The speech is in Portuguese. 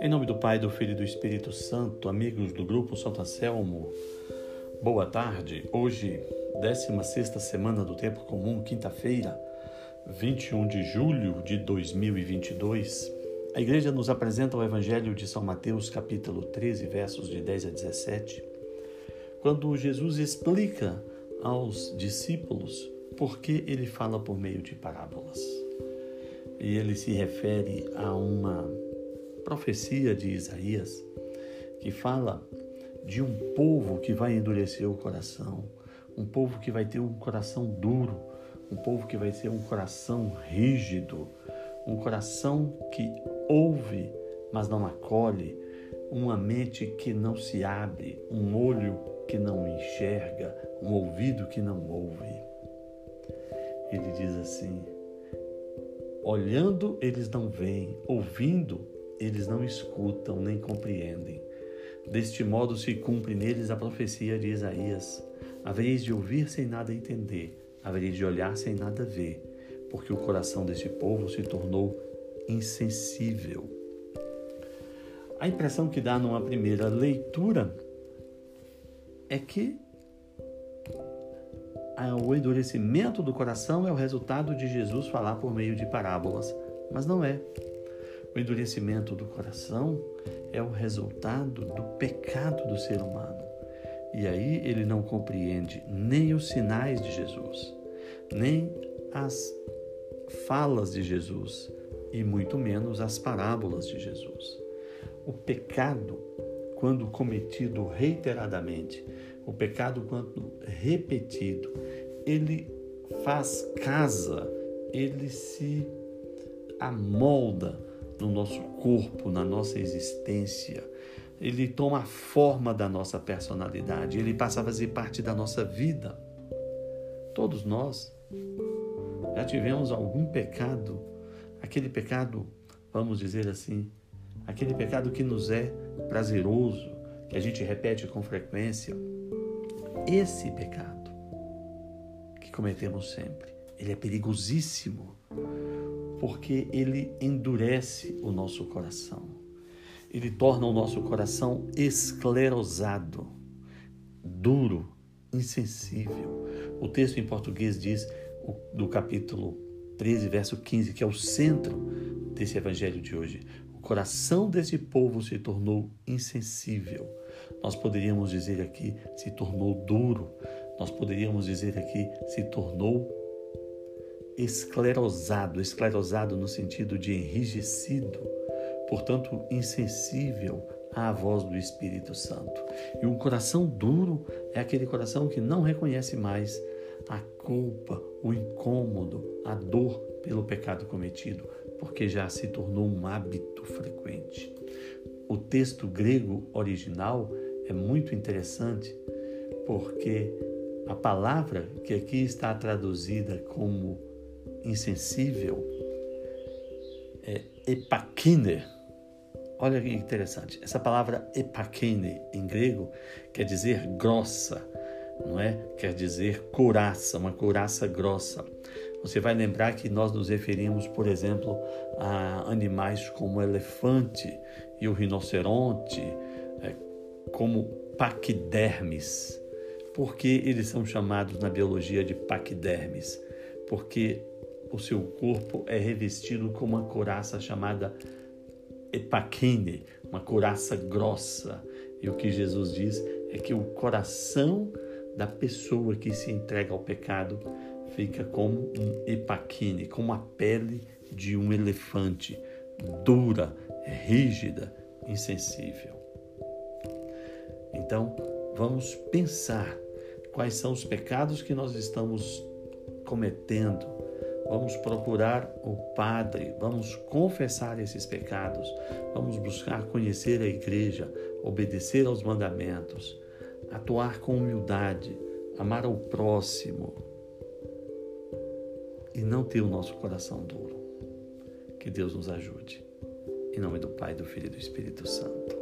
Em nome do Pai, do Filho e do Espírito Santo, amigos do grupo Santo Anselmo, boa tarde. Hoje, 16 semana do Tempo Comum, quinta-feira, 21 de julho de 2022. A igreja nos apresenta o Evangelho de São Mateus, capítulo 13, versos de 10 a 17, quando Jesus explica aos discípulos por que ele fala por meio de parábolas. E ele se refere a uma profecia de Isaías que fala de um povo que vai endurecer o coração, um povo que vai ter um coração duro, um povo que vai ter um coração rígido, um coração que ouve, mas não acolhe, uma mente que não se abre, um olho que não enxerga, um ouvido que não ouve. Ele diz assim: olhando eles não veem, ouvindo eles não escutam nem compreendem. Deste modo se cumpre neles a profecia de Isaías: havereis de ouvir sem nada entender, havereis de olhar sem nada ver, porque o coração deste povo se tornou insensível. A impressão que dá numa primeira leitura é que o endurecimento do coração é o resultado de Jesus falar por meio de parábolas, mas não é. O endurecimento do coração é o resultado do pecado do ser humano. E aí ele não compreende nem os sinais de Jesus, nem as falas de Jesus e muito menos as parábolas de Jesus. O pecado, quando cometido reiteradamente, o pecado quando repetido, ele faz casa, ele se amolda no nosso corpo, na nossa existência. Ele toma a forma da nossa personalidade, ele passa a fazer parte da nossa vida. Todos nós já tivemos algum pecado, aquele pecado, vamos dizer assim, aquele pecado que nos é prazeroso, que a gente repete com frequência. Esse pecado que cometemos sempre, ele é perigosíssimo porque ele endurece o nosso coração. Ele torna o nosso coração esclerosado, duro, insensível. O texto em português diz, do capítulo 13, verso 15, que é o centro desse evangelho de hoje. O coração desse povo se tornou insensível. Nós poderíamos dizer aqui, se tornou duro. Nós poderíamos dizer aqui, se tornou esclerosado, esclerosado no sentido de enrijecido, portanto insensível à voz do Espírito Santo. E um coração duro é aquele coração que não reconhece mais a culpa, o incômodo, a dor pelo pecado cometido, porque já se tornou um hábito frequente. O texto grego original é muito interessante porque a palavra que aqui está traduzida como insensível é epakine. Olha que interessante. Essa palavra epakine em grego quer dizer grossa, não é? Quer dizer couraça, uma couraça grossa. Você vai lembrar que nós nos referimos, por exemplo, a animais como o elefante e o rinoceronte, é, como paquidermes. Por que eles são chamados na biologia de paquidermes? Porque o seu corpo é revestido com uma couraça chamada epakine, uma couraça grossa. E o que Jesus diz é que o coração da pessoa que se entrega ao pecado fica como um epaquine, como a pele de um elefante, dura, rígida, insensível. Então, vamos pensar quais são os pecados que nós estamos cometendo Vamos procurar o Padre, vamos confessar esses pecados, vamos buscar conhecer a Igreja, obedecer aos mandamentos, atuar com humildade, amar ao próximo e não ter o nosso coração duro. Que Deus nos ajude. Em nome do Pai, do Filho e do Espírito Santo.